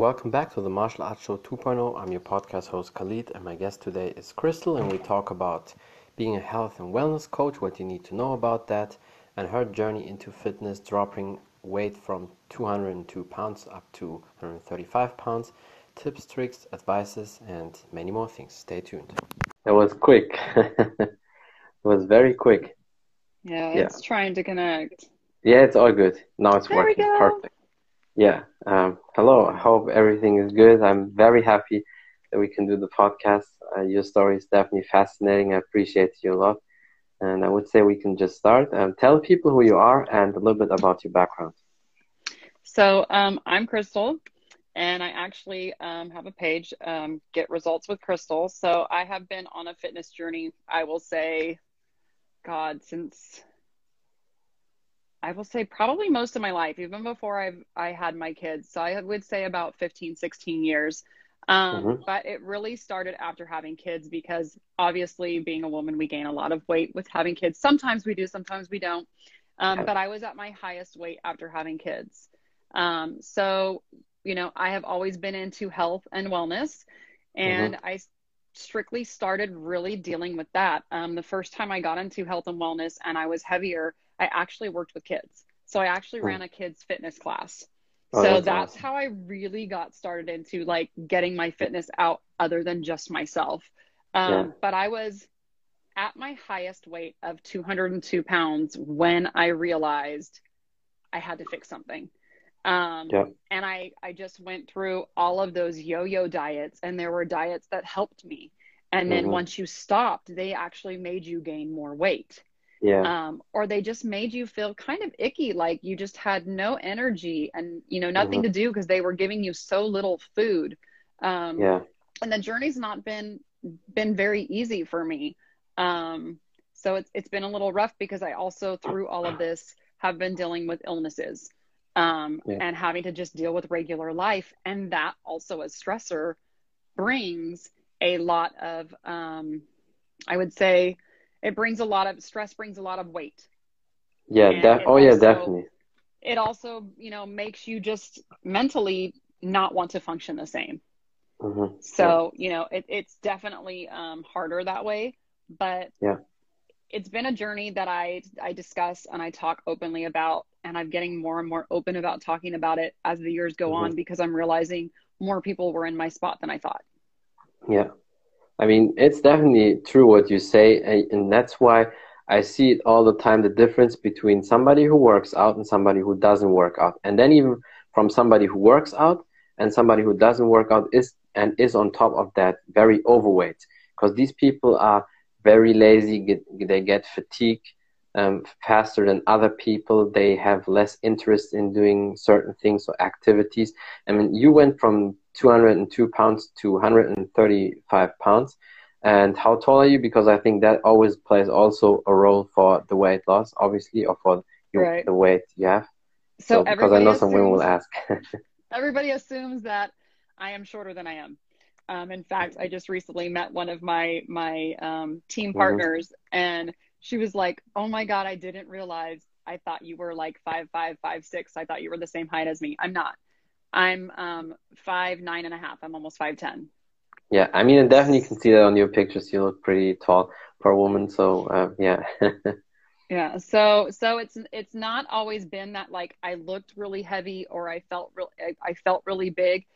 Welcome back to the Martial Arts Show 2.0. I'm your podcast host Khalid, and my guest today is Crystal, and we talk about being a health and wellness coach, what you need to know about that, and her journey into fitness, dropping weight from 202 pounds up to 135 pounds, tips, tricks, advices, and many more things. Stay tuned. That was quick. it was very quick. Yeah, it's yeah. trying to connect. Yeah, it's all good. Now it's there working perfect. Yeah. Um, hello. I hope everything is good. I'm very happy that we can do the podcast. Uh, your story is definitely fascinating. I appreciate you a lot. And I would say we can just start. Um, tell people who you are and a little bit about your background. So um, I'm Crystal, and I actually um, have a page, um, Get Results with Crystal. So I have been on a fitness journey, I will say, God, since I will say probably most of my life, even before I've I had my kids. So I would say about 15, 16 years. Um, mm-hmm. But it really started after having kids because obviously, being a woman, we gain a lot of weight with having kids. Sometimes we do, sometimes we don't. Um, but I was at my highest weight after having kids. Um, so, you know, I have always been into health and wellness, and mm-hmm. I strictly started really dealing with that. Um, the first time I got into health and wellness and I was heavier, I actually worked with kids. So I actually ran a kids fitness class. Oh, so that's, that's awesome. how I really got started into like getting my fitness out other than just myself. Um, yeah. But I was at my highest weight of 202 pounds when I realized I had to fix something. Um, yeah. And I, I just went through all of those yo yo diets, and there were diets that helped me. And then mm-hmm. once you stopped, they actually made you gain more weight yeah. Um, or they just made you feel kind of icky like you just had no energy and you know nothing mm-hmm. to do because they were giving you so little food. Um, yeah. and the journey's not been been very easy for me. Um, so it's it's been a little rough because i also through all of this have been dealing with illnesses um, yeah. and having to just deal with regular life. And that also as stressor brings a lot of um, i would say it brings a lot of stress brings a lot of weight yeah def- oh yeah definitely it also you know makes you just mentally not want to function the same mm-hmm. so yeah. you know it, it's definitely um, harder that way but yeah it's been a journey that i i discuss and i talk openly about and i'm getting more and more open about talking about it as the years go mm-hmm. on because i'm realizing more people were in my spot than i thought yeah I mean, it's definitely true what you say, and that's why I see it all the time the difference between somebody who works out and somebody who doesn't work out. And then even from somebody who works out and somebody who doesn't work out is and is on top of that very overweight because these people are very lazy, get, they get fatigued um, faster than other people. They have less interest in doing certain things or activities. I mean, you went from 202 pounds to 135 pounds. And how tall are you? Because I think that always plays also a role for the weight loss, obviously, or for your, right. the weight you have. So, so because I know some women will ask. everybody assumes that I am shorter than I am. Um, in fact, I just recently met one of my my um, team mm-hmm. partners, mm-hmm. and she was like, "Oh my god, I didn't realize. I thought you were like five five five six. I thought you were the same height as me. I'm not. I'm um five nine and a half. I'm almost five ten. Yeah, I mean, I definitely can see that on your pictures. You look pretty tall for a woman. So uh, yeah. yeah. So so it's it's not always been that like I looked really heavy or I felt real I, I felt really big.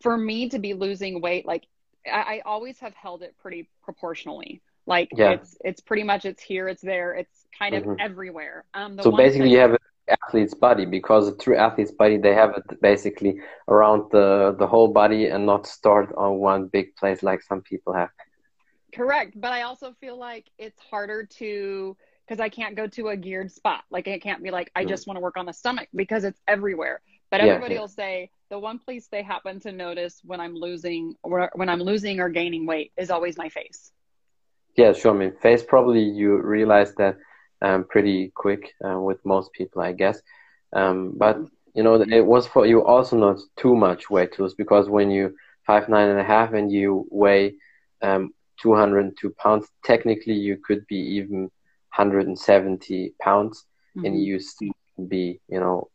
For me to be losing weight, like I, I always have held it pretty proportionally. Like yeah. it's it's pretty much it's here, it's there, it's kind of mm-hmm. everywhere. Um, so basically, you have an athlete's body because a true athlete's body they have it basically around the the whole body and not stored on one big place like some people have. Correct, but I also feel like it's harder to because I can't go to a geared spot. Like I can't be like I mm. just want to work on the stomach because it's everywhere. But everybody yeah, yeah. will say the one place they happen to notice when I'm losing or when I'm losing or gaining weight is always my face. Yeah, sure. I mean, face probably you realize that um, pretty quick uh, with most people, I guess. Um, but you know, it was for you also not too much weight to lose because when you five nine and a half and you weigh um, 202 pounds, technically you could be even 170 pounds, mm-hmm. and you still be you know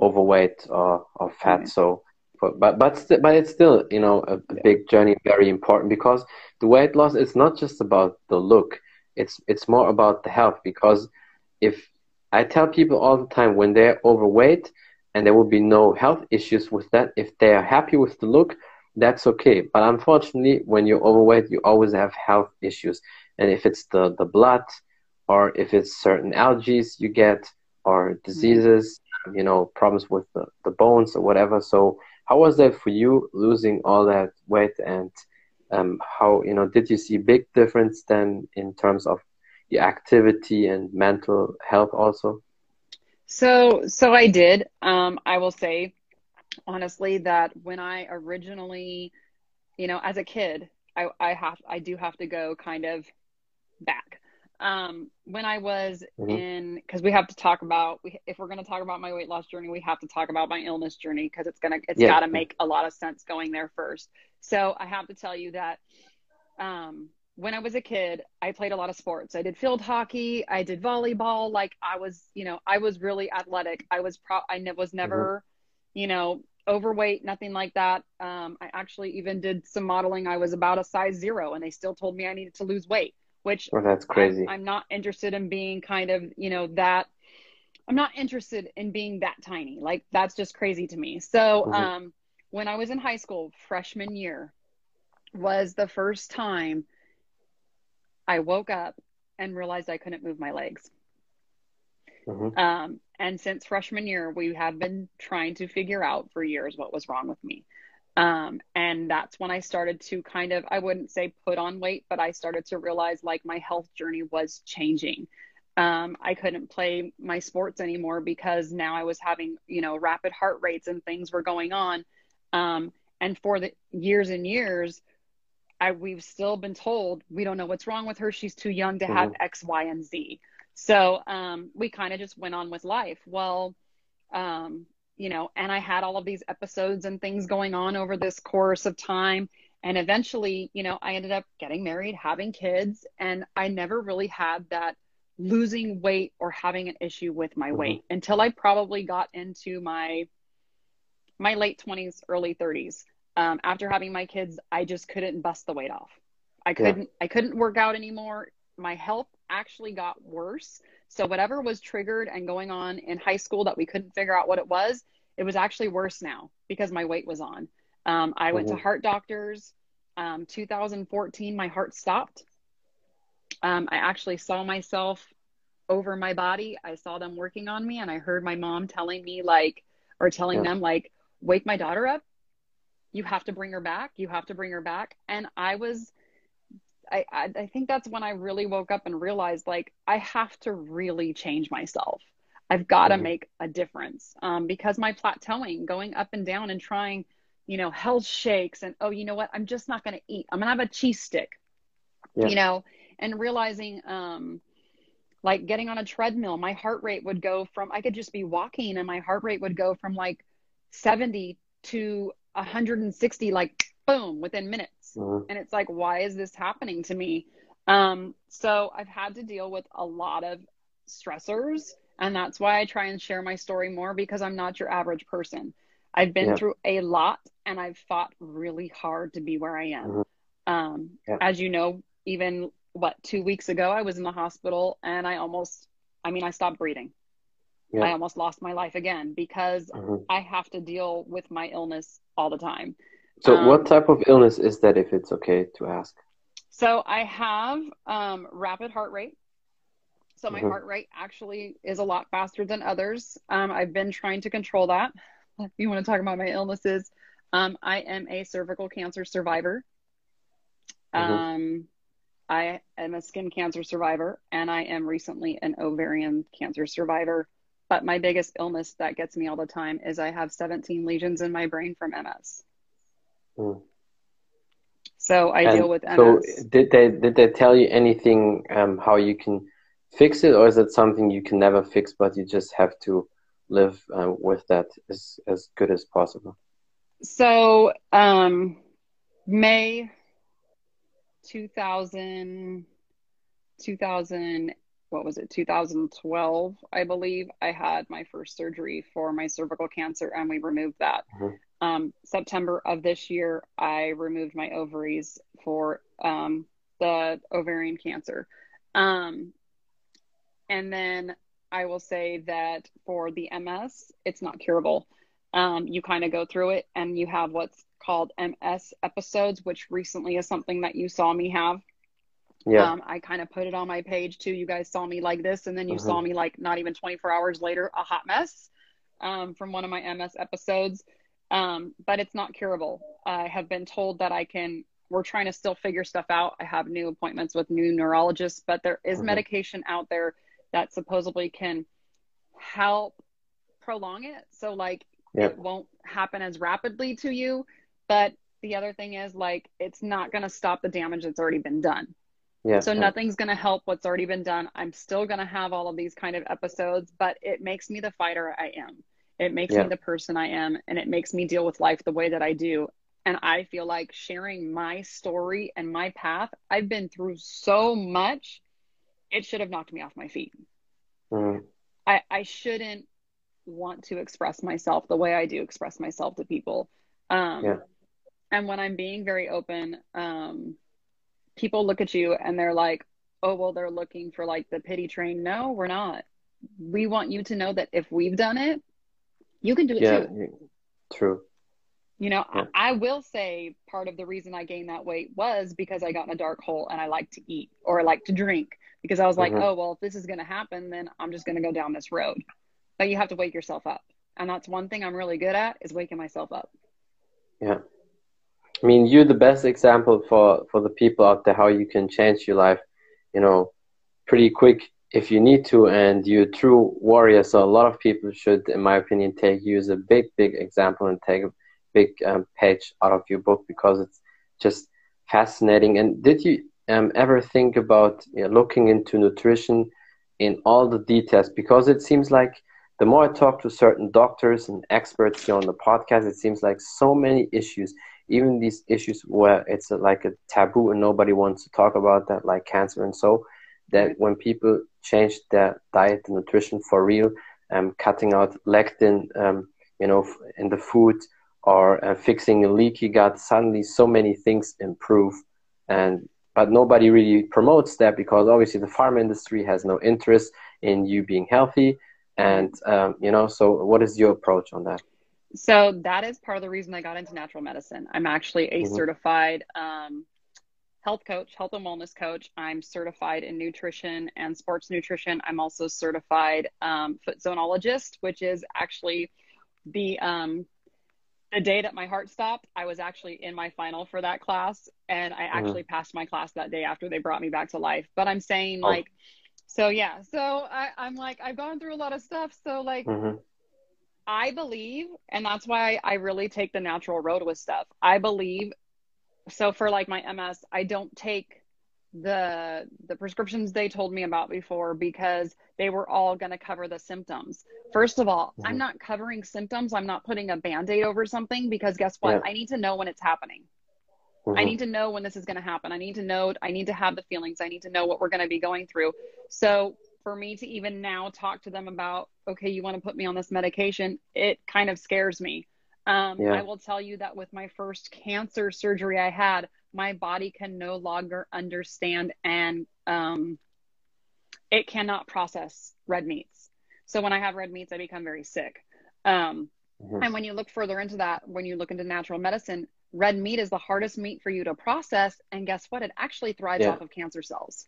overweight or, or fat. So but but but, st- but it's still you know a, a Yeah. big journey, very important because the weight loss is not just about the look. It's it's more about the health because if I tell people all the time when they're overweight and there will be no health issues with that, if they are happy with the look, that's okay. But unfortunately, when you're overweight, you always have health issues. And if it's the, the blood or if it's certain allergies you get or diseases, you know, problems with the, the bones or whatever. So how was that for you losing all that weight and um, how, you know, did you see big difference then in terms of your activity and mental health also? So, so I did. Um, I will say honestly that when I originally, you know, as a kid, I, I have, I do have to go kind of back. Um, when I was Mhm. in, because we have to talk about, if we're going to talk about my weight loss journey, we have to talk about my illness journey because it's gonna, it's Yeah. got to make a lot of sense going there first. So I have to tell you that, um, when I was a kid, I played a lot of sports. I did field hockey, I did volleyball. Like I was, you know, I was really athletic. I was pro, I ne- was never, you know, overweight, nothing like that. Um, I actually even did some modeling. I was about a size zero, and they still told me I needed to lose weight, which Oh, that's I'm, crazy. I'm not interested in being kind of, you know, that. I'm not interested in being that tiny. Like that's just crazy to me. So, Mhm. um, when I was in high school, freshman year, was the first time I woke up and realized I couldn't move my legs. Mhm. Um, and since freshman year, we have been trying to figure out for years what was wrong with me. Um, and that's when I started to kind of, I wouldn't say put on weight, but I started to realize like my health journey was changing. Um, I couldn't play my sports anymore because now I was having, you know, rapid heart rates and things were going on. Um, and for the years and years, I, we've still been told we don't know what's wrong with her. She's too young to have X, Y, and Z. So um, we kind of just went on with life. Well, um, you know, and I had all of these episodes and things going on over this course of time. And eventually, you know, I ended up getting married, having kids, and I never really had that losing weight or having an issue with my Mhm. weight until I probably got into my my late 20s, early 30s. Um, after having my kids, I just couldn't bust the weight off. I couldn't I couldn't work out anymore. My health actually got worse. So whatever was triggered and going on in high school that we couldn't figure out what it was, it was actually worse now because my weight was on. Um, I went to Mhm. heart doctors. Um, 2014, my heart stopped. Um, I actually saw myself over my body. I saw them working on me, and I heard my mom telling me like, or telling Yeah. them like, wake my daughter up. You have to bring her back. You have to bring her back. And I was, I, I, I think that's when I really woke up and realized like I have to really change myself. I've got to Mhm. make a difference um, because my plateauing, going up and down and trying, you know, health shakes and oh, you know what? I'm just not going to eat. I'm going to have a cheese stick, Yeah. you know, and realizing, um, like getting on a treadmill, my heart rate would go from I could just be walking and my heart rate would go from like 70 to 160, like boom, within minutes. Mhm. And it's like, why is this happening to me? Um, so I've had to deal with a lot of stressors. And that's why I try and share my story more because I'm not your average person. I've been Yeah. through a lot and I've fought really hard to be where I am. Mhm. Um, Yeah. As you know, even what, two weeks ago, I was in the hospital and I almost, I mean, I stopped breathing. Yeah. I almost lost my life again because Mhm. I have to deal with my illness all the time. So, Um, what type of illness is that, if it's okay to ask? So I have um, rapid heart rate. So my Mhm. heart rate actually is a lot faster than others. Um, I've been trying to control that. If you want to talk about my illnesses, um, I am a cervical cancer survivor. Mhm. Um, I am a skin cancer survivor, and I am recently an ovarian cancer survivor. But my biggest illness that gets me all the time is I have 17 lesions in my brain from MS. Mm. So I And deal with MS. so, did they did they tell you anything um, how you can fix it, or is it something you can never fix, but you just have to live uh, with that as as good as possible? So, um, May 2000, 2000, what was it? 2012, I believe. I had my first surgery for my cervical cancer and we removed that. Mhm. um, September of this year, I removed my ovaries for um, the ovarian cancer. Um, and then I will say that for the MS, it's not curable. Um, you kind of go through it and you have what's called MS episodes, which recently is something that you saw me have. Yeah. Um, I kind of put it on my page too. You guys saw me like this, and then you uh-huh. saw me like not even 24 hours later, a hot mess um, from one of my MS episodes. Um, but it's not curable. I have been told that I can, we're trying to still figure stuff out. I have new appointments with new neurologists, but there is uh-huh. medication out there that supposedly can help prolong it. So, like, yep. it won't happen as rapidly to you. But the other thing is, like, it's not going to stop the damage that's already been done. Yeah. So nothing's going to help what's already been done. I'm still going to have all of these kind of episodes, but it makes me the fighter I am. It makes yeah. me the person I am and it makes me deal with life the way that I do. And I feel like sharing my story and my path, I've been through so much, it should have knocked me off my feet. Mm. I, I shouldn't want to express myself the way I do express myself to people. Um, yeah. And when I'm being very open, um, people look at you and they're like, oh, well, they're looking for like the pity train. No, we're not. We want you to know that if we've done it, you can do it yeah, too. True. You know, yeah. I, I, will say part of the reason I gained that weight was because I got in a dark hole and I like to eat or I like to drink because I was like, mm-hmm. oh, well, if this is going to happen, then I'm just going to go down this road. But you have to wake yourself up. And that's one thing I'm really good at is waking myself up. Yeah. I mean, you're the best example for, for the people out there how you can change your life, you know, pretty quick if you need to, and you're a true warrior. So a lot of people should, in my opinion, take you as a big, big example and take a big um, page out of your book because it's just fascinating. And did you um, ever think about you know, looking into nutrition in all the details? Because it seems like the more I talk to certain doctors and experts here on the podcast, it seems like so many issues even these issues where it's a, like a taboo and nobody wants to talk about that, like cancer and so, that when people change their diet and nutrition for real, um, cutting out lectin, um, you know, in the food or uh, fixing a leaky gut, suddenly so many things improve. And but nobody really promotes that because obviously the pharma industry has no interest in you being healthy. And um, you know, so what is your approach on that? So that is part of the reason I got into natural medicine. I'm actually a mm-hmm. certified um, health coach, health and wellness coach. I'm certified in nutrition and sports nutrition. I'm also certified um, foot zonologist, which is actually the um, the day that my heart stopped. I was actually in my final for that class, and I mm-hmm. actually passed my class that day after they brought me back to life. But I'm saying oh. like, so yeah, so I, I'm like I've gone through a lot of stuff. So like. Mm-hmm I believe, and that's why I really take the natural road with stuff. I believe. So for like my MS, I don't take the the prescriptions they told me about before because they were all going to cover the symptoms. First of all, mm-hmm. I'm not covering symptoms. I'm not putting a band-aid over something because guess what? Yeah. I need to know when it's happening. Mm-hmm. I need to know when this is going to happen. I need to know I need to have the feelings. I need to know what we're going to be going through. So for me to even now talk to them about, okay, you want to put me on this medication, it kind of scares me. Um, yeah. I will tell you that with my first cancer surgery I had, my body can no longer understand and um, it cannot process red meats. So when I have red meats, I become very sick. Um, mm-hmm. And when you look further into that, when you look into natural medicine, red meat is the hardest meat for you to process. And guess what? It actually thrives yeah. off of cancer cells.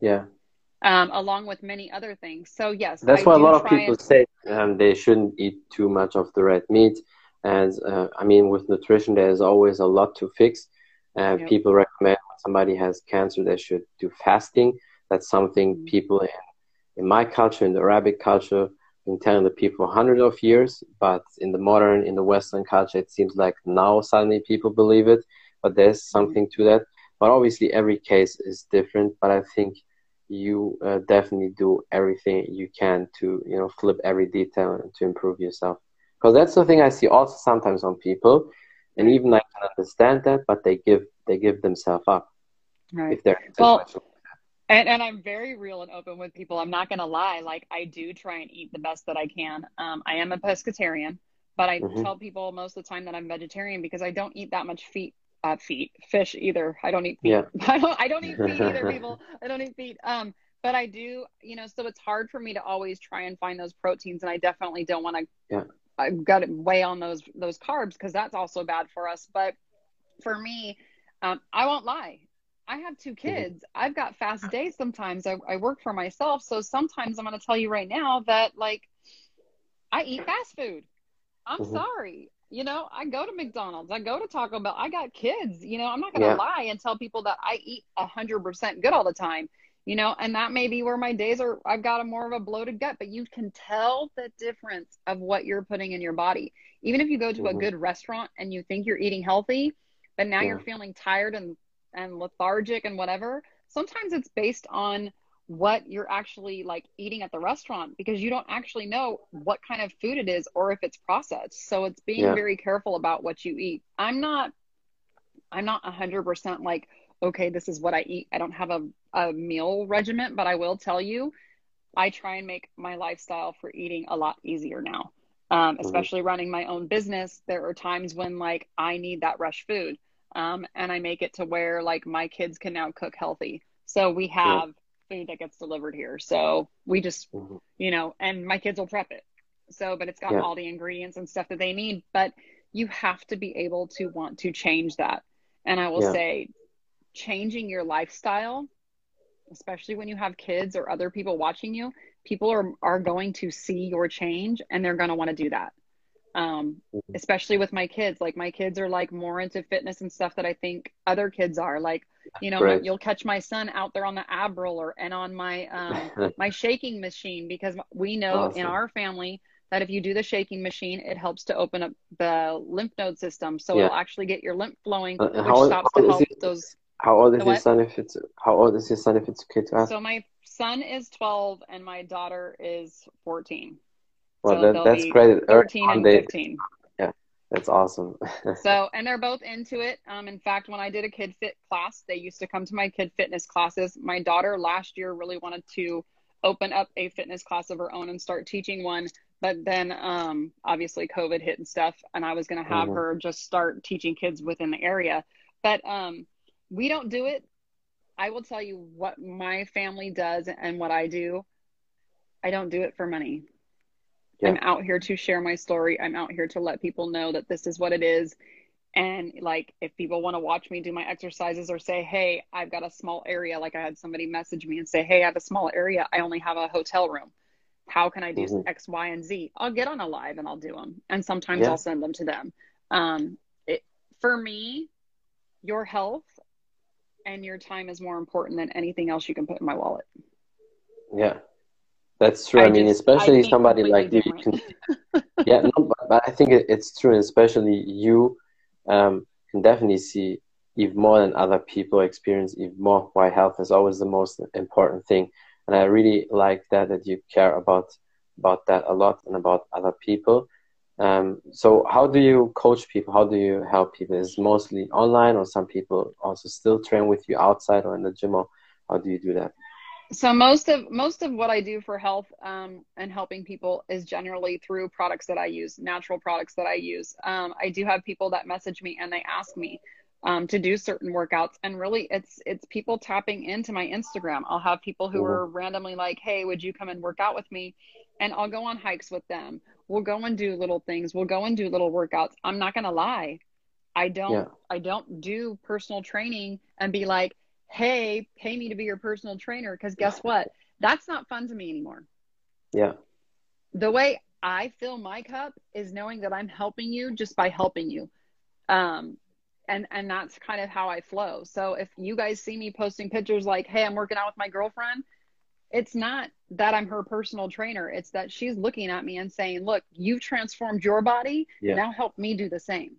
Yeah um, along with many other things. So yes, that's I why a lot of people and... say um, they shouldn't eat too much of the red meat. And uh, I mean, with nutrition, there's always a lot to fix. Uh, yep. People recommend when somebody has cancer, they should do fasting. That's something mm-hmm. people in, in my culture, in the Arabic culture, been telling the people hundreds of years. But in the modern, in the Western culture, it seems like now suddenly people believe it. But there's mm-hmm. something mm-hmm. to that. But obviously, every case is different. But I think you uh, definitely do everything you can to you know flip every detail and to improve yourself. Because that's the thing i see also sometimes on people and even i can understand that but they give they give themselves up right. if they're well and, and i'm very real and open with people i'm not going to lie like i do try and eat the best that i can. Um, i am a pescatarian But I Mhm. tell people most of the time that I'm vegetarian because I don't eat that much feet, uh, feet, fish either. I don't eat feet. Yeah. I don't, I don't eat feet either, people. I don't eat feet. Um, but I do, you know, so it's hard for me to always try and find those proteins, and I definitely don't want to. Yeah. I've got to weigh on those those carbs because that's also bad for us. But for me, um, I won't lie. I have two Mm-hmm. kids. I've got fast days sometimes. I, I work for myself. So sometimes I'm going to tell you right now that, like, I eat fast food. I'm Mhm. sorry. You know, I go to McDonald's, I go to Taco Bell. I got kids. You know, I'm not going to Yeah. lie and tell people that I eat 100% good all the time. You know, and that may be where my days are. I've got a more of a bloated gut, but you can tell the difference of what you're putting in your body. Even if you go to a Mhm. good restaurant and you think you're eating healthy, but now Yeah. you're feeling tired and and lethargic and whatever sometimes it's based on what you're actually like eating at the restaurant because you don't actually know what kind of food it is or if it's processed. So it's being Yeah. very careful about what you eat. I'm not i'm not 100% like okay this is what i eat. I don't have a, a meal regiment but i will tell you i try and make my lifestyle for eating a lot easier now um, especially running my own business. There are times when like i need that rush food um, and I make it to where like my kids can now cook healthy. So we have food that gets delivered here. So we just, Mhm. you know, and my kids will prep it. So, but it's got Yeah. all the ingredients and stuff that they need. But you have to be able to want to change that. And I will Yeah. say, changing your lifestyle, especially when you have kids or other people watching you, people are are going to see your change and they're going to want to do that um, Mhm. especially with my kids. Like my kids are like more into fitness and stuff that I think other kids are. Like, you know, Great. you'll catch my son out there on the ab roller and on my um, my shaking machine because we know in our family that if you do the shaking machine, it helps to open up the lymph node system, so Yeah. it'll actually get your lymph flowing, Uh, which old- stops to help he? those. How old is your son? If it's how old is your son? If it's okay to ask. So my son is 12 and my daughter is 14. well, so that, that's great. 13 and they- 15. That's awesome. So, and they're both into it. Um, in fact, when I did a kid fit class, they used to come to my kid fitness classes. My daughter last year really wanted to open up a fitness class of her own and start teaching one. But then, um, obviously COVID hit and stuff, and I was going to have Mhm. her just start teaching kids within the area. But, um, we don't do it. I will tell you what my family does and what I do. I don't do it for money. Yeah. I'm out here to share my story. I'm out here to let people know that this is what it is. And like, if people want to watch me do my exercises or say, Hey, I've got a small area, like I had somebody message me and say, Hey, I have a small area. I only have a hotel room. How can I do Mhm. X, Y, and Z? I'll get on a live and I'll do them. And sometimes Yeah. I'll send them to them. Um, it, for me, your health and your time is more important than anything else you can put in my wallet. Yeah, that's true. I, I mean, just- especially I somebody like you, you can, yeah, no, but, but I think it, it's true, and especially you um, can definitely see even more than other people experience even more why health is always the most important thing. And I really like that that you care about about that a lot and about other people. Um, so how do you coach people? How do you help people? Is it mostly online, or some people also still train with you outside or in the gym? Or how do you do that? So most of most of what I do for health um, and helping people is generally through products that I use, natural products that I use. Um, I do have people that message me and they ask me um, to do certain workouts, and really, it's it's people tapping into my Instagram. I'll have people who are randomly like, "Hey, would you come and work out with me?" And I'll go on hikes with them. We'll go and do little things. We'll go and do little workouts. I'm not gonna lie, I don't Yeah. I don't do personal training and be like, hey, pay me to be your personal trainer. Because guess what? That's not fun to me anymore. Yeah. The way I fill my cup is knowing that I'm helping you just by helping you. Um, and and that's kind of how I flow. So if you guys see me posting pictures like, hey, I'm working out with my girlfriend, it's not that I'm her personal trainer. It's that she's looking at me and saying, look, you've transformed your body. Yeah. Now help me do the same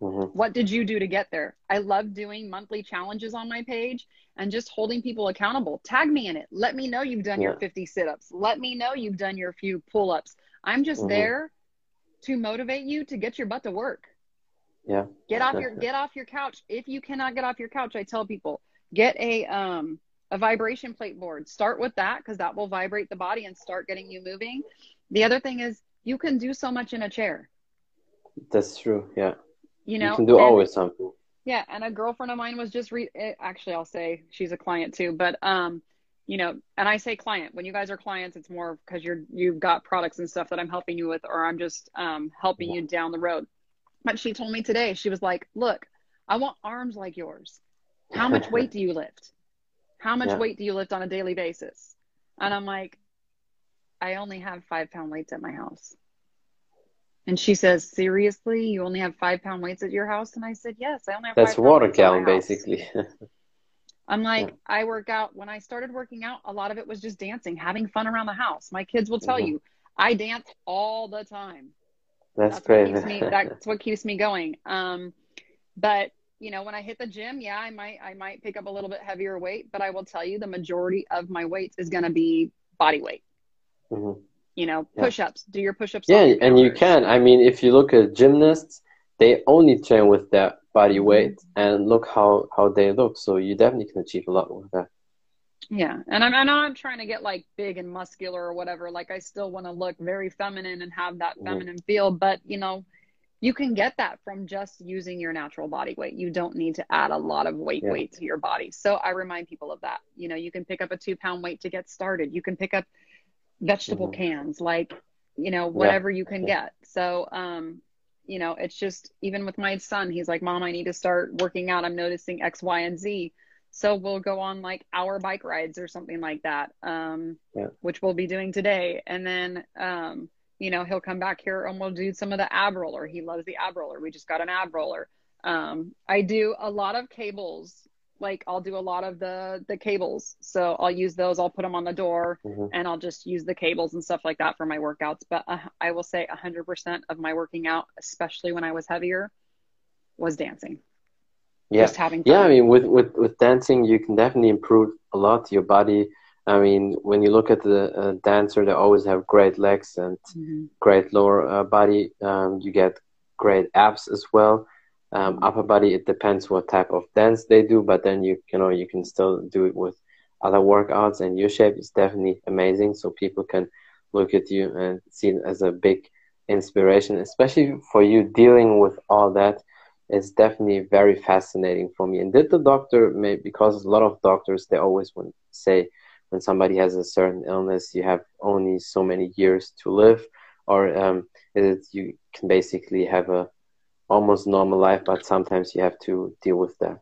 hmm what did you do to get there? I love doing monthly challenges on my page and just holding people accountable. Tag me in it. Let me know you've done your 50 sit ups. Let me know you've done your few pull ups. I'm just Mhm. there to motivate you to get your butt to work. Yeah. Get off your get off your couch. If you cannot get off your couch, I tell people get a um a vibration plate board. Start with that because that will vibrate the body and start getting you moving. The other thing is you can do so much in a chair. That's true. Yeah. You know, you can do and, always something. Yeah, and a girlfriend of mine was just re- eh, actually I'll say she's a client too, but um, you know, and I say client when you guys are clients, it's more because you're you've got products and stuff that I'm helping you with, or I'm just um helping you down the road. But she told me today, she was like, "Look, I want arms like yours. How much weight do you lift? How much Yeah. weight do you lift on a daily basis?" And I'm like, "I only have five pound weights at my house." And she says, "Seriously, you only have five pound weights at your house?" And I said, "Yes, I only have." That's five water weights at my gallon, basically. I'm like, I work out. When I started working out, a lot of it was just dancing, having fun around the house. My kids will tell Mhm. you, I dance all the time. That's, That's great. what keeps me. That's what keeps me going. Um, but you know, when I hit the gym, yeah, I might, I might pick up a little bit heavier weight, but I will tell you, the majority of my weights is going to be body weight. Mhm. You know, Yeah. push-ups. Do your push-ups. Yeah, your and you can. I mean, if you look at gymnasts, they only train with their body Mm-hmm. weight, and look how how they look. So you definitely can achieve a lot with that. Yeah, and I'm, I know I'm trying to get like big and muscular or whatever. Like I still want to look very feminine and have that feminine feel, but you know, you can get that from just using your natural body weight. You don't need to add a lot of weight Yeah. weight to your body. So I remind people of that. You know, you can pick up a two pound weight to get started. You can pick up vegetable Mhm. cans, like you know, whatever you can get. So, um, you know, it's just even with my son, he's like, "Mom, I need to start working out. I'm noticing X, Y, and Z." So we'll go on like hour bike rides or something like that, um, Yeah. which we'll be doing today. And then, um, you know, he'll come back here and we'll do some of the ab roller. He loves the ab roller. We just got an ab roller. Um, I do a lot of cables. Like I'll do a lot of the the cables. So I'll use those. I'll put them on the door Mhm. and I'll just use the cables and stuff like that for my workouts. But uh, I will say 100% of my working out, especially when I was heavier, was dancing. Yeah, Just having fun. yeah. I mean, with with with dancing, you can definitely improve a lot your body. I mean, when you look at the uh, dancer, they always have great legs and Mhm. great lower uh, body. Um, you get great abs as well. Um, upper body, it depends what type of dance they do, but then you you know you can still do it with other workouts, and your shape is definitely amazing. So people can look at you and see it as a big inspiration, especially for you dealing with all that. It's definitely very fascinating for me. And did the doctor, may, because a lot of doctors, they always want say when somebody has a certain illness, you have only so many years to live, or um, you can basically have a almost normal life, but sometimes you have to deal with that.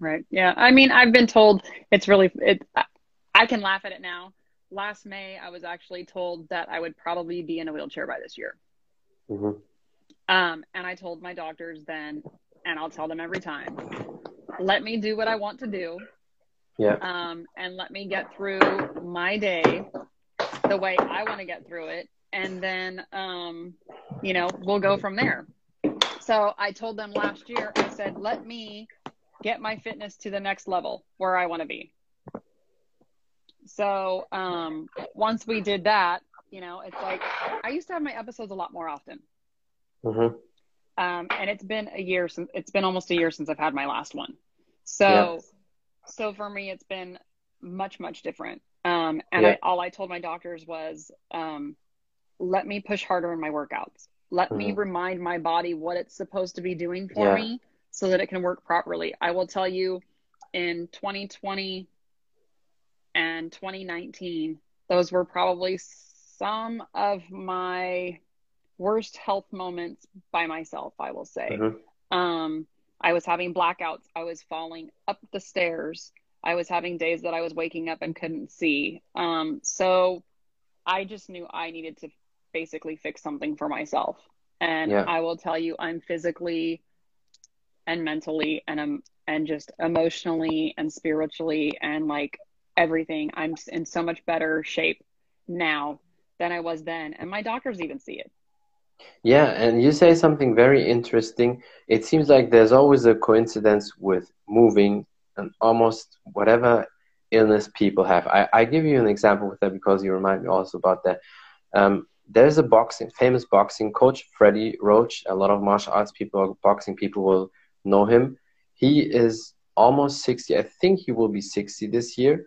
Right. Yeah. I mean, I've been told it's really it. I- can laugh at it now. Last May, I was actually told that I would probably be in a wheelchair by this year. hmm Um, and I told my doctors then, and I'll tell them every time, let me do what I want to do. Yeah. Um, and let me get through my day the way I want to get through it. And then, um, you know, we'll go from there. So I told them last year, I said, let me get my fitness to the next level where I want to be. So um, once we did that, you know, it's like I used to have my episodes a lot more often. hmm Um, and it's been a year since it's been almost a year since I've had my last one. So, Yeah. so for me, it's been much, much different. Um, and Yeah. I, all I told my doctors was, um, let me push harder in my workouts. Let me Mhm. remind my body what it's supposed to be doing for Yeah. me so that it can work properly. I will tell you in 2020 and 2019, those were probably some of my worst health moments by myself, I will say. Mhm. Um, I was having blackouts. I was falling up the stairs. I was having days that I was waking up and couldn't see. Um, so I just knew I needed to basically fix something for myself. And Yeah. I will tell you, I'm physically and mentally and um, and just emotionally and spiritually and like everything. I'm in so much better shape now than I was then, and my doctors even see it. Yeah, and you say something very interesting. It seems like there's always a coincidence with moving and almost whatever illness people have. I, I give you an example with that because you remind me also about that. Um, there's a boxing, famous boxing coach, Freddie Roach. A lot of martial arts people, boxing people will know him. He is almost 60. I think he will be 60 this year.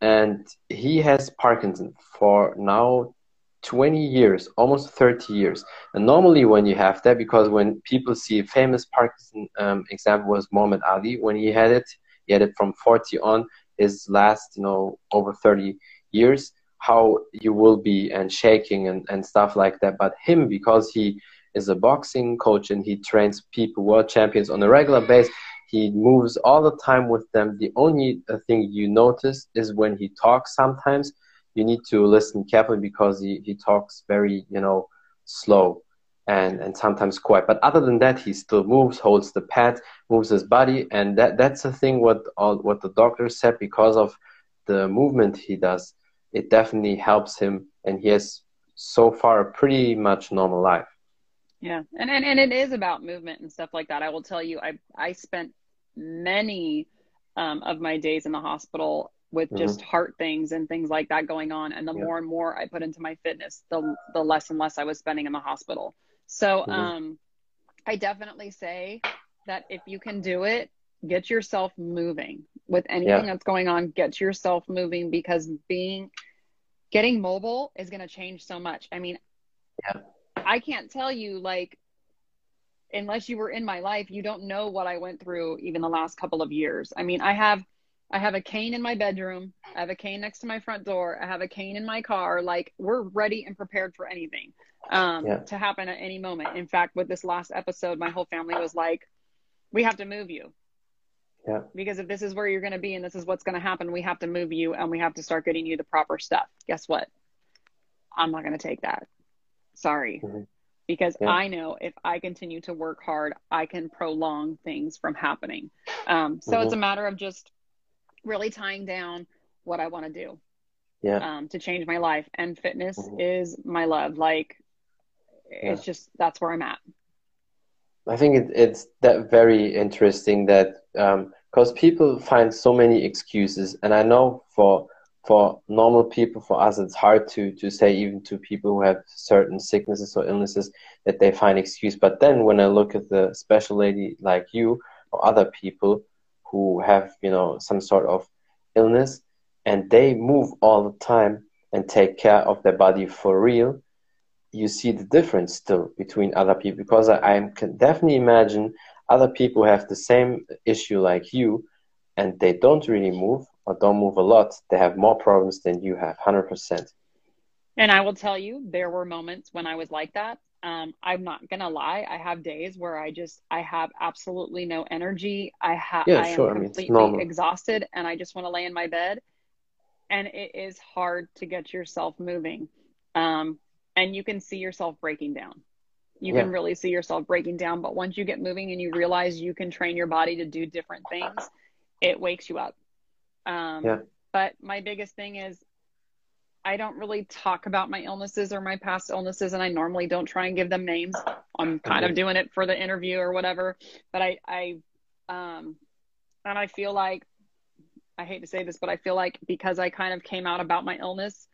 And he has Parkinson for now 20 years, almost 30 years. And normally, when you have that, because when people see a famous Parkinson um, example was Muhammad Ali, when he had it, he had it from 40 on, his last, you know, over 30 years, how you will be and shaking and, and stuff like that. But him, because he is a boxing coach and he trains people, world champions on a regular basis, he moves all the time with them. The only uh, thing you notice is when he talks sometimes you need to listen carefully because he, he talks very, you know, slow and, and sometimes quiet. But other than that, he still moves, holds the pad, moves his body, and that that's the thing. What all what the doctor said because of the movement he does, it definitely helps him, and he has so far a pretty much normal life. Yeah, and and, and it is about movement and stuff like that. I will tell you, I I spent many um, of my days in the hospital with mm-hmm. just heart things and things like that going on. And the yeah. more and more I put into my fitness, the the less and less I was spending in the hospital. So mm-hmm. um, I definitely say that if you can do it, get yourself moving with anything yeah. that's going on. Get yourself moving because being getting mobile is going to change so much. I mean, yeah. I can't tell you like unless you were in my life, you don't know what I went through even the last couple of years. I mean, I have I have a cane in my bedroom. I have a cane next to my front door. I have a cane in my car. Like we're ready and prepared for anything um, yeah. to happen at any moment. In fact, with this last episode, my whole family was like, "We have to move you." Yeah. Because if this is where you're going to be and this is what's going to happen, we have to move you and we have to start getting you the proper stuff. Guess what? I'm not going to take that. Sorry. Mm-hmm. Because yeah. I know if I continue to work hard, I can prolong things from happening. Um, so mm-hmm. it's a matter of just really tying down what I want to do. Yeah. Um, to change my life. And fitness mm-hmm. is my love. Like yeah. it's just that's where I'm at. I think it, it's that very interesting that because um, people find so many excuses, and I know for for normal people, for us, it's hard to to say even to people who have certain sicknesses or illnesses that they find excuse. But then when I look at the special lady like you or other people who have you know some sort of illness and they move all the time and take care of their body for real you see the difference still between other people because I, I can definitely imagine other people have the same issue like you and they don't really move or don't move a lot they have more problems than you have 100% and i will tell you there were moments when i was like that um, I'm not gonna lie. I have days where I just I have absolutely no energy. I have yeah, I sure. am completely I mean, exhausted, and I just want to lay in my bed. And it is hard to get yourself moving, um, and you can see yourself breaking down. You yeah. can really see yourself breaking down. But once you get moving and you realize you can train your body to do different things, it wakes you up. Um, yeah. But my biggest thing is I don't really talk about my illnesses or my past illnesses, and I normally don't try and give them names. I'm kind of doing it for the interview or whatever. But I, I, um, and I feel like, I hate to say this, but I feel like because I kind of came out about my illness,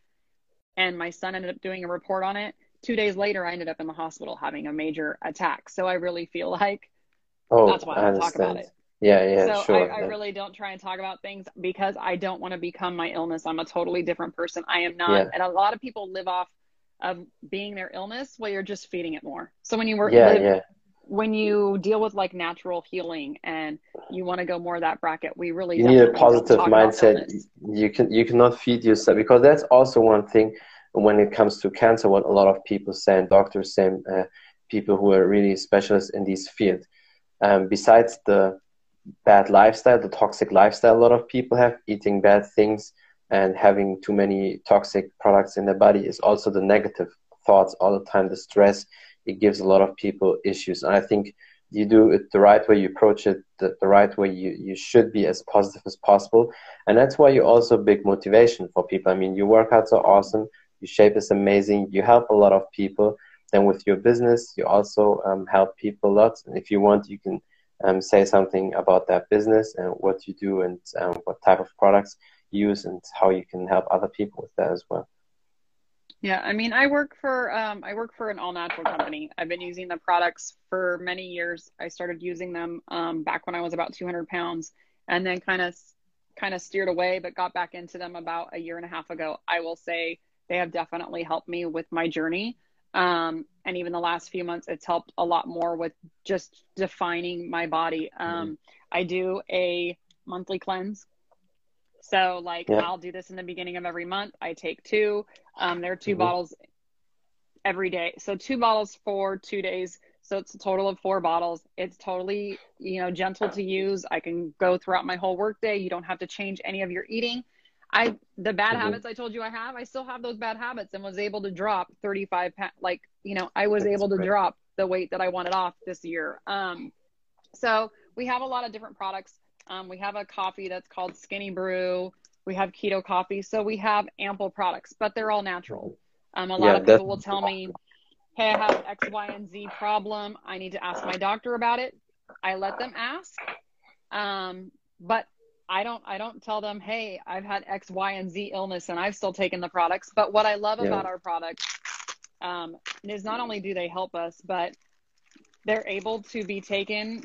and my son ended up doing a report on it. Two days later, I ended up in the hospital having a major attack. So I really feel like oh, that's why I, I talk about it. Yeah, yeah, so sure. I, I, really don't try and talk about things because I don't want to become my illness. I'm a totally different person. I am not. Yeah. And a lot of people live off of being their illness while you're just feeding it more. So when you work, yeah, live, yeah. When you deal with like natural healing and you want to go more that bracket, we really you need a positive mindset. You can you cannot feed yourself because that's also one thing when it comes to cancer. What a lot of people say, and doctors say, uh, people who are really specialists in this field. Um, besides the bad lifestyle, the toxic lifestyle a lot of people have, eating bad things and having too many toxic products in their body is also the negative thoughts all the time, the stress. It gives a lot of people issues. And I think you do it the right way, you approach it the, the right way, you, you should be as positive as possible. And that's why you're also a big motivation for people. I mean, your workouts are awesome, your shape is amazing, you help a lot of people. And with your business, you also um, help people a lot. And if you want, you can um, say something about that business and what you do and um, what type of products you use and how you can help other people with that as well. Yeah, I mean, I work for um, I work for an all natural company. I've been using the products for many years. I started using them um, back when I was about 200 pounds, and then kind of kind of steered away, but got back into them about a year and a half ago. I will say they have definitely helped me with my journey. Um, and even the last few months, it's helped a lot more with just defining my body. Um, mm-hmm. I do a monthly cleanse. So, like, yeah. I'll do this in the beginning of every month. I take two. Um, there are 2 mm-hmm. bottles every day. So, two bottles for two days. So, it's a total of four bottles. It's totally, you know, gentle to use. I can go throughout my whole workday. You don't have to change any of your eating. I the bad mm-hmm. habits I told you I have, I still have those bad habits and was able to drop 35 pounds. Like, you know, I was That's able to great. drop the weight that I wanted off this year. Um, so we have a lot of different products. Um, we have a coffee that's called Skinny Brew. We have keto coffee. So we have ample products, but they're all natural. Um, a lot yeah, of people will tell me, Hey, I have X, Y, and Z problem. I need to ask my doctor about it. I let them ask. Um, but I don't I don't tell them, hey, I've had X, Y, and Z illness and I've still taken the products. But what I love yeah. about our products um, is not only do they help us, but they're able to be taken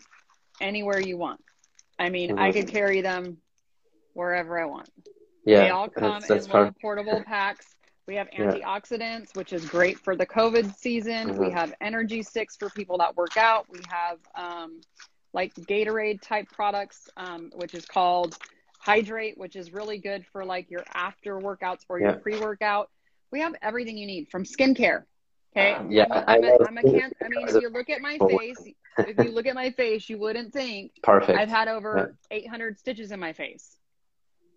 anywhere you want. I mean, mm-hmm. I can carry them wherever I want. Yeah, they all come that's, that's in little portable packs. We have antioxidants, yeah. which is great for the COVID season. Mm-hmm. We have energy sticks for people that work out. We have um, like Gatorade type products, um, which is called Hydrate, which is really good for like your after workouts or your pre workout. We have everything you need from skincare. Okay. Yeah. I'm a, I'm a, I'm a can- I mean, if you look at my face, if you look at my face, you wouldn't think perfect. I've had over yeah. 800 stitches in my face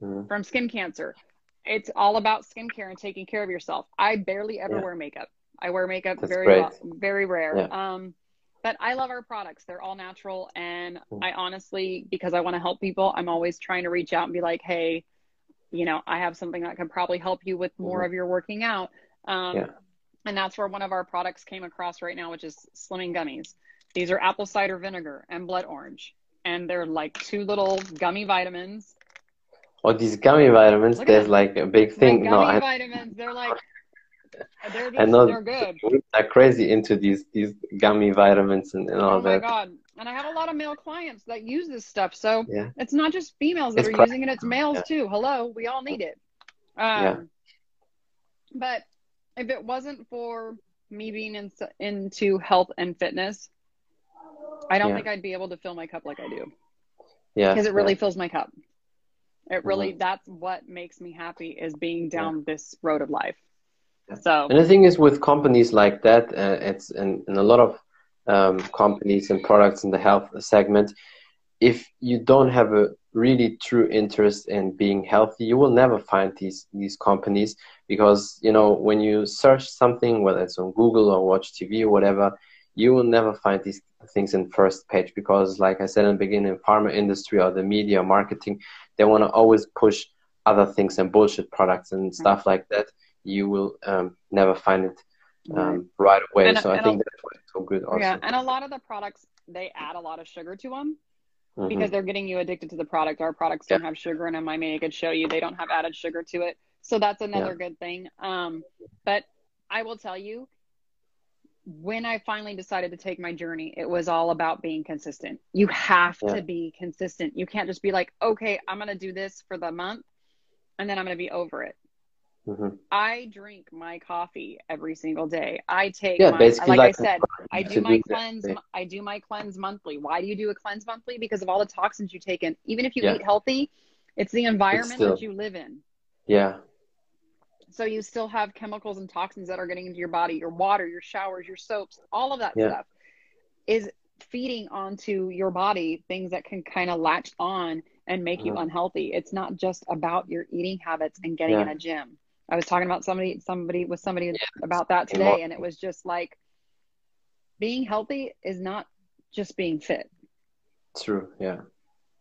mm-hmm. from skin cancer. It's all about skincare and taking care of yourself. I barely ever yeah. wear makeup. I wear makeup That's very, well, very rare. Yeah. Um, but I love our products. They're all natural. And hmm. I honestly, because I want to help people, I'm always trying to reach out and be like, hey, you know, I have something that can probably help you with more mm-hmm. of your working out. Um, yeah. And that's where one of our products came across right now, which is Slimming Gummies. These are apple cider vinegar and blood orange. And they're like two little gummy vitamins. Oh, these gummy vitamins, there's like a big thing. gummy no, vitamins, they're like they're just, I know they're good. are crazy into these these gummy vitamins and, and all oh that. Oh my god! And I have a lot of male clients that use this stuff. So yeah. it's not just females that it's are using it; it's males yeah. too. Hello, we all need it. Um, yeah. But if it wasn't for me being in, into health and fitness, I don't yeah. think I'd be able to fill my cup like I do. Yeah. Because it really fills my cup. It really, mm-hmm. that's what makes me happy is being down this road of life. So, and the thing is with companies like that, uh, it's in, in a lot of um, companies and products in the health segment. If you don't have a really true interest in being healthy, you will never find these these companies because you know when you search something, whether it's on Google or watch TV or whatever, you will never find these things in first page because, like I said in the beginning, pharma industry or the media marketing, they want to always push other things and bullshit products and stuff like that you will um, never find it um, right away. And, so I think a, that's why it's so good. Also. Yeah, and a lot of the products they add a lot of sugar to them mm-hmm. because they're getting you addicted to the product. Our products don't have sugar in them. I mean, I could show you they don't have added sugar to it, so that's another yeah. good thing. Um, but I will tell you, when I finally decided to take my journey, it was all about being consistent. You have yeah. to be consistent. You can't just be like, okay, I'm going to do this for the month and then I'm going to be over it. Mm-hmm. I drink my coffee every single day. I take yeah, my, basically like, like I said, I do my cleanse. I do my cleanse monthly. Why do you do a cleanse monthly? Because of all the toxins you take in. Even if you yeah. eat healthy, it's the environment it's still, that you live in. Yeah. So you still have chemicals and toxins that are getting into your body, your water, your showers, your soaps, all of that yeah. stuff is feeding onto your body things that can kind of latch on and make mm-hmm. you unhealthy. It's not just about your eating habits and getting in a gym. I was talking about somebody, somebody with somebody yeah. about that today, and it was just like being healthy is not just being fit. True. Yeah.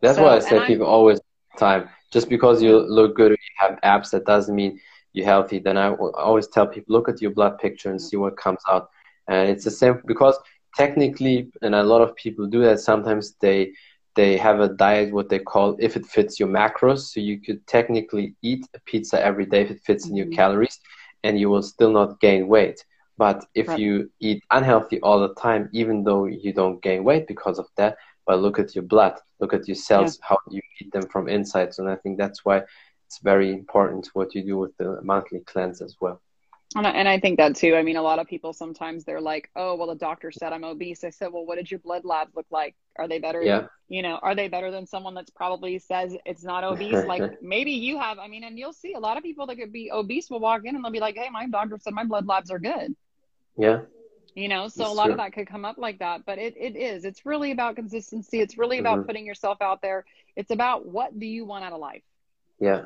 That's so, why I say people always time. Just because you look good or you have abs, that doesn't mean you're healthy. Then I always tell people, look at your blood picture and see what comes out. And it's the same because technically, and a lot of people do that. Sometimes they they have a diet what they call if it fits your macros so you could technically eat a pizza every day if it fits mm-hmm. in your mm-hmm. calories and you will still not gain weight but if right. you eat unhealthy all the time even though you don't gain weight because of that but look at your blood look at your cells yeah. how you eat them from inside so and i think that's why it's very important what you do with the monthly cleanse as well And I, and I think that too. I mean, a lot of people sometimes they're like, "Oh, well, the doctor said I'm obese." I said, "Well, what did your blood labs look like? Are they better? Yeah. You know, are they better than someone that's probably says it's not obese? like maybe you have. I mean, and you'll see a lot of people that could be obese will walk in and they'll be like, "Hey, my doctor said my blood labs are good." Yeah. You know, so That's a lot true. of that could come up like that, but it, it is. It's really about consistency. It's really about Mhm. putting yourself out there. It's about what do you want out of life? Yeah.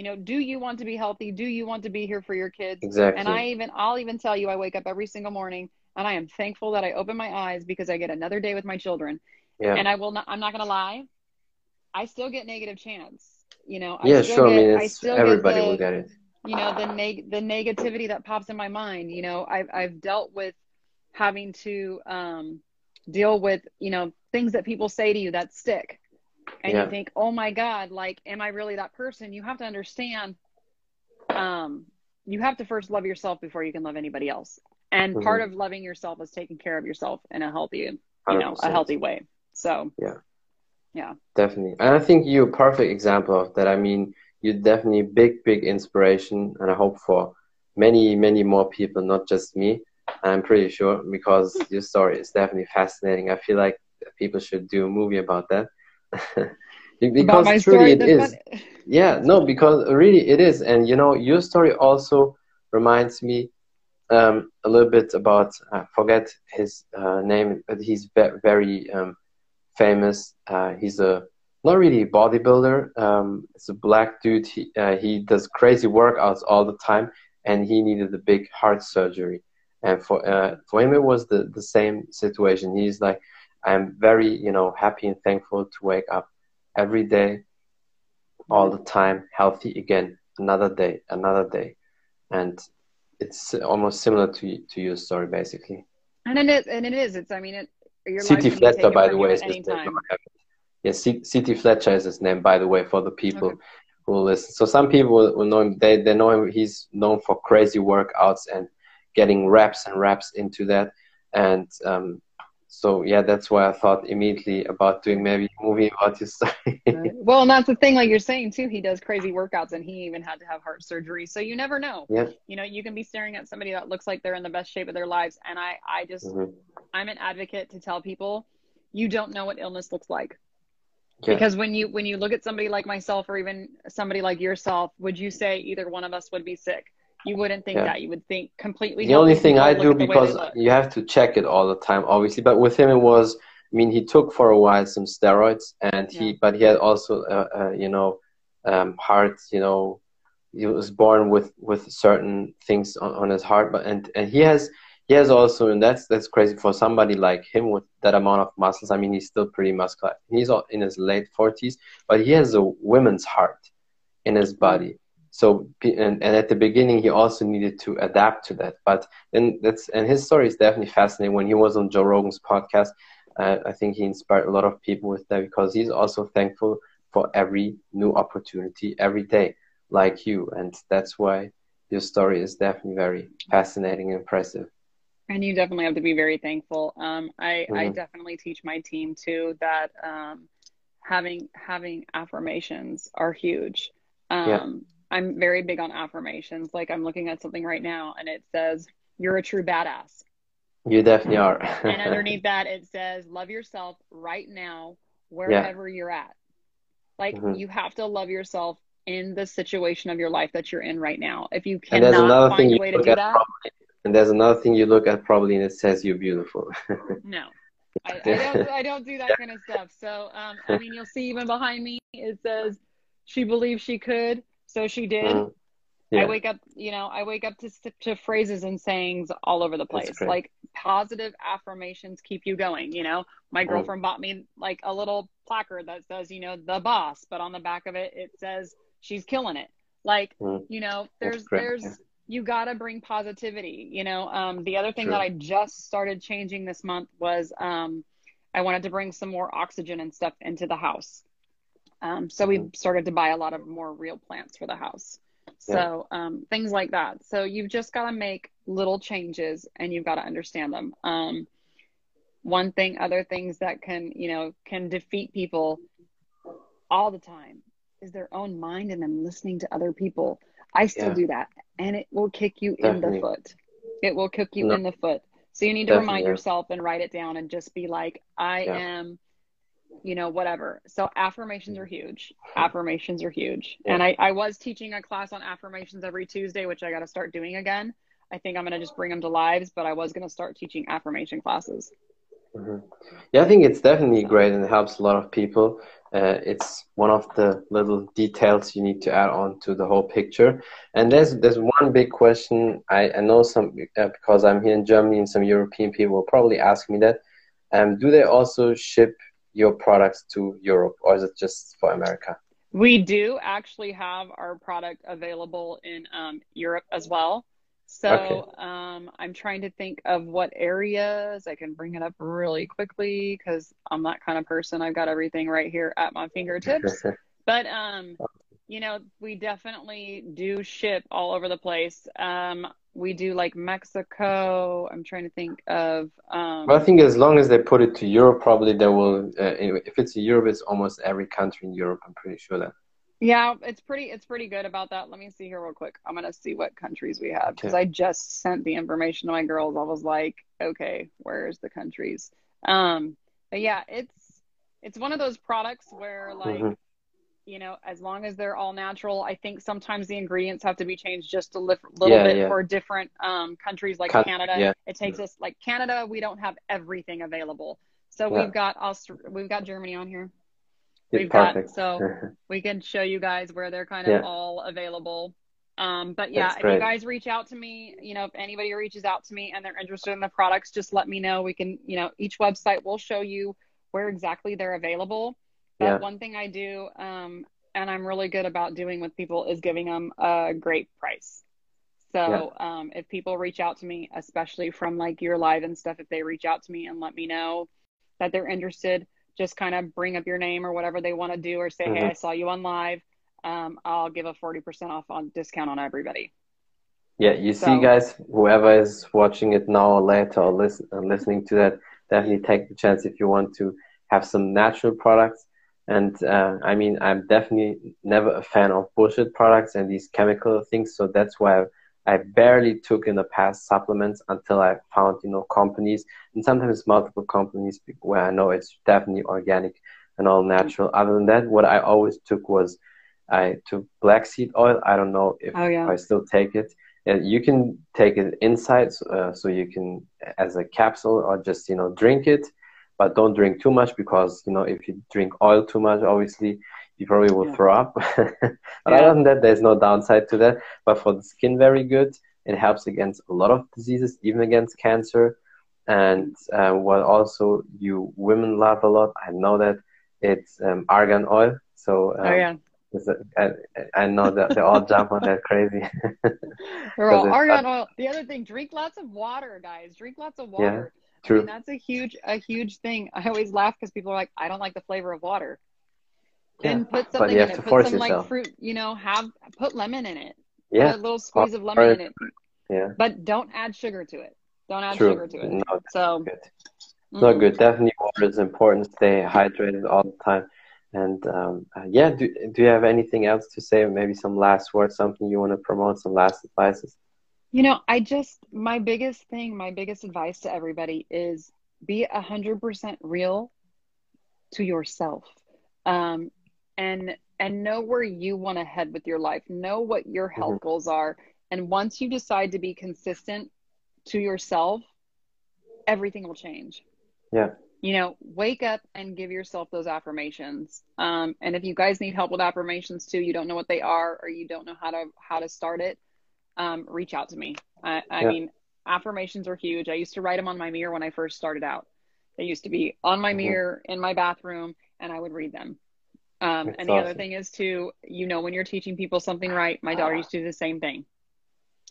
You know, do you want to be healthy? Do you want to be here for your kids? Exactly. And I even, I'll even tell you, I wake up every single morning and I am thankful that I open my eyes because I get another day with my children. yeah. And I will not, I'm not going to lie. I still get negative chance. You know, I yeah, still sure. I get, mean, I still everybody get the, will get it. you know, the neg, the negativity that pops in my mind. You know, I've, I've dealt with having to, um, deal with, you know, things that people say to you that stick. And Yeah. you think, oh my God, like, am I really that person? You have to understand um, you have to first love yourself before you can love anybody else. And Mhm. part of loving yourself is taking care of yourself in a healthy, you know, a healthy way. So yeah, yeah, Definitely. And I think you're a perfect example of that. I mean, you're definitely big, big inspiration. And I hope for many, many more people, not just me. I'm pretty sure because your story is definitely fascinating. I feel like people should do a movie about that. because truly story, it is. fun- Yeah, no, because really it is. And you know, your story also reminds me um, a little bit about, I forget his uh, name, but he's ve- very um, famous. Uh, he's a not really a bodybuilder. Um, it's a black dude. He, uh, he does crazy workouts all the time, and he needed a big heart surgery. And for uh, for him, it was the, the same situation. He's like, I'm very you know happy and thankful to wake up every day all the time, healthy again, another day, another day, and it's almost similar to to your story, basically. and it is, and it is, it's, I mean, it, your life C.T. can be Fletcher, by the way, is his name. time. Yeah, C- C.T. Fletcher is his name, by the way, for the people Okay. who listen. So some people will will know him. They they know him. He's known for crazy workouts and getting reps and reps into that. And um, so yeah, that's why I thought immediately about doing maybe a movie about story. Right. Well, and that's the thing, like you're saying too, he does crazy workouts and he even had to have heart surgery. So you never know. Yeah. You know, you can be staring at somebody that looks like they're in the best shape of their lives. And I, I just, Mhm. I'm an advocate to tell people you don't know what illness looks like. Yeah. Because when you when you look at somebody like myself or even somebody like yourself, would you say either one of us would be sick? You wouldn't think Yeah. that. You would think completely. The only thing I do at the way they because you have to check it all the time, obviously. But with him, it was. I mean, he took for a while some steroids, and he, Yeah. but he had also, uh, uh, you know, um, heart. You know, he was born with with certain things on, on his heart, but and and he has he has also, and that's that's crazy for somebody like him with that amount of muscles. I mean, he's still pretty muscular. He's all in his late forties, but he has a woman's heart in his body. So and, and at the beginning, he also needed to adapt to that. But and that's and his story is definitely fascinating. When he was on Joe Rogan's podcast, uh, I think he inspired a lot of people with that because he's also thankful for every new opportunity every day, like you. And that's why your story is definitely very fascinating and impressive. And you definitely have to be very thankful. Um, I, I Mhm. definitely teach my team too that um, having having affirmations are huge. Um, Yeah. I'm very big on affirmations. Like I'm looking at something right now, and it says, "You're a true badass." You definitely are. and underneath that, it says, "Love yourself right now, wherever you're at." Like Mhm. you have to love yourself in the situation of your life that you're in right now. If you and there's cannot another thing find a you way to look do at that, probably, and there's another thing you look at probably, and it says you're beautiful. No, I, I don't. I don't do that kind of stuff. So, um, I mean, you'll see even behind me, it says, "She believed she could, so she did." Mhm. Yeah. I wake up, you know, I wake up to to phrases and sayings all over the place. Like positive affirmations keep you going. You know, my girlfriend bought me like a little placard that says, you know, the boss, but on the back of it, it says she's killing it. Like, Mhm. you know, there's there's yeah. you got to bring positivity. You know, um, the other thing True. that I just started changing this month was um, I wanted to bring some more oxygen and stuff into the house. Um, so we Mhm. started to buy a lot of more real plants for the house. So um, things like that. So you've just got to make little changes and you've got to understand them. Um, one thing, other things that can, you know, can defeat people all the time is their own mind and them listening to other people. I still Yeah. do that, and it will kick you in the foot. It will kick you No. in the foot. So you need to Definitely, remind yourself and write it down and just be like, I Yeah. am, you know, whatever. So affirmations are huge. Affirmations are huge. And I, I was teaching a class on affirmations every Tuesday, which I got to start doing again. I think I'm going to just bring them to lives, but I was going to start teaching affirmation classes. hmm Yeah, I think it's definitely great and it helps a lot of people. Uh, it's one of the little details you need to add on to the whole picture. And there's there's one big question. I, I know some uh, because I'm here in Germany and some European people will probably ask me that. Um, do they also ship your products to Europe or is it just for America? We do actually have our product available in um, Europe as well. So Okay. um, I'm trying to think of what areas I can bring it up really quickly because I'm that kind of person. I've got everything right here at my fingertips. But um, you know, we definitely do ship all over the place. Um, we do like Mexico. I'm trying to think of um, Well, I think as long as they put it to Europe, probably they will. Uh, if it's Europe, it's almost every country in Europe. I'm pretty sure that. Yeah, it's pretty it's pretty good about that. Let me see here real quick. I'm gonna see what countries we have because Okay. I just sent the information to my girls. I was like, okay, where's the countries? Um, but yeah, it's it's one of those products where like Mhm. You know, as long as they're all natural, I think sometimes the ingredients have to be changed just a li- little Yeah, bit yeah. for different um, countries like Canada. yeah. It takes us like Canada, we don't have everything available. So we've got Aust- we've got Germany on here. It's We've got so we can show you guys where they're kind of all available. Um, but yeah, if you guys reach out to me, you know, if anybody reaches out to me and they're interested in the products, just let me know. We can, you know, each website will show you where exactly they're available. But Yeah. one thing I do, um, and I'm really good about doing with people is giving them a great price. So um, if people reach out to me, especially from like your live and stuff, if they reach out to me and let me know that they're interested, just kind of bring up your name or whatever they want to do, or say, hey, Mhm. I saw you on live. Um, I'll give a 40% off on discount on everybody. Yeah, you see, guys, whoever is watching it now or later or listen, uh, listening to that, definitely take the chance if you want to have some natural products. And uh, I mean, I'm definitely never a fan of bullshit products and these chemical things. So that's why I barely took in the past supplements until I found, you know, companies and sometimes multiple companies where I know it's definitely organic and all natural. Other than that, what I always took was I took black seed oil. I don't know if Oh, yeah. I still take it. And you can take it inside, uh, so you can as a capsule or just you know drink it, but don't drink too much because you know if you drink oil too much, obviously you probably will Yeah. throw up. but Yeah. other than that, there's no downside to that. But for the skin, very good. It helps against a lot of diseases, even against cancer. And uh, what also you women love a lot, I know that it's um, argan oil. So um, yeah. it- I, I know that they all jump on that crazy. It's- argan oil. The other thing, drink lots of water, guys. Drink lots of water. I True. mean, that's a huge, a huge thing. I always laugh because people are like, I don't like the flavor of water. Yeah, Then put something in it. Put some like fruit, you know, have put lemon in it. Yeah, Put a little squeeze of lemon in it. yeah, But don't add sugar to it. Don't add true. sugar to it. No, So good. No mm, good. Definitely water is important. Stay hydrated all the time. And um, uh, yeah, do, do you have anything else to say? Maybe some last words, something you want to promote, some last advices? You know, I just my biggest thing, my biggest advice to everybody is be a hundred percent real to yourself. Um, and and know where you want to head with your life. Know what your health goals are. And once you decide to be consistent to yourself, everything will change. Yeah. You know, wake up and give yourself those affirmations. Um, and if you guys need help with affirmations too, you don't know what they are or you don't know how to how to start it, um, reach out to me. I, I Yeah. mean, affirmations are huge. I used to write them on my mirror when I first started out. They used to be on my Mhm. mirror in my bathroom, and I would read them. Um, and the other thing is to, you know, when you're teaching people something right, my daughter used to do the same thing.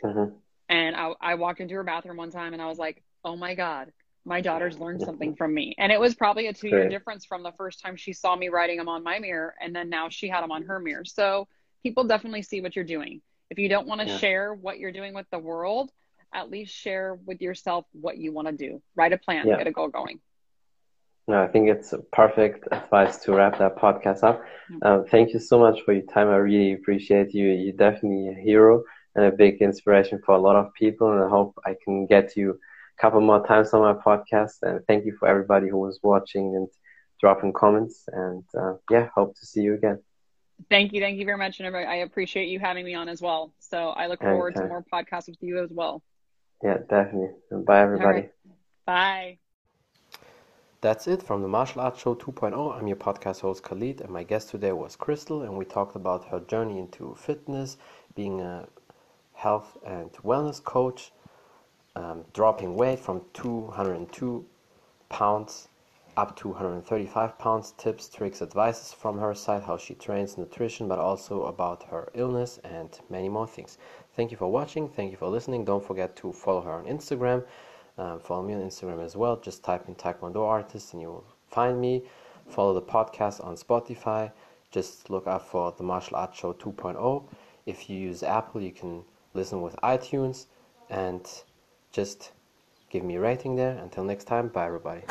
hmm And I, I walked into her bathroom one time, and I was like, "Oh my god, my daughter's learned something from me." And it was probably a two year Great. difference from the first time she saw me writing them on my mirror, and then now she had them on her mirror. So people definitely see what you're doing. If you don't want to Yeah. share what you're doing with the world, at least share with yourself what you want to do. Write a plan, Yeah. get a goal going. No, I think it's perfect advice to wrap that podcast up. Um, thank you so much for your time. I really appreciate you. You're definitely a hero and a big inspiration for a lot of people. And I hope I can get you a couple more times on my podcast. And thank you for everybody who was watching and dropping comments. And uh, yeah, hope to see you again. Thank you. Thank you very much. And I appreciate you having me on as well. So I look forward to more podcasts with you as well. Yeah, definitely. Bye, everybody. Right. Bye. That's it from the Martial Arts Show 2.0. I'm your podcast host Khalid, and my guest today was Crystal, and we talked about her journey into fitness, being a health and wellness coach, um, dropping weight from 202 pounds up to 135 pounds, tips, tricks, advices from her side, how she trains nutrition, but also about her illness and many more things. Thank you for watching. Thank you for listening. Don't forget to follow her on Instagram. Um, follow me on Instagram as well. Just type in Taekwondo artist and you will find me. Follow the podcast on Spotify. Just look out for the Martial Arts Show 2.0. If you use Apple, you can listen with iTunes and just give me a rating there. Until next time, bye everybody.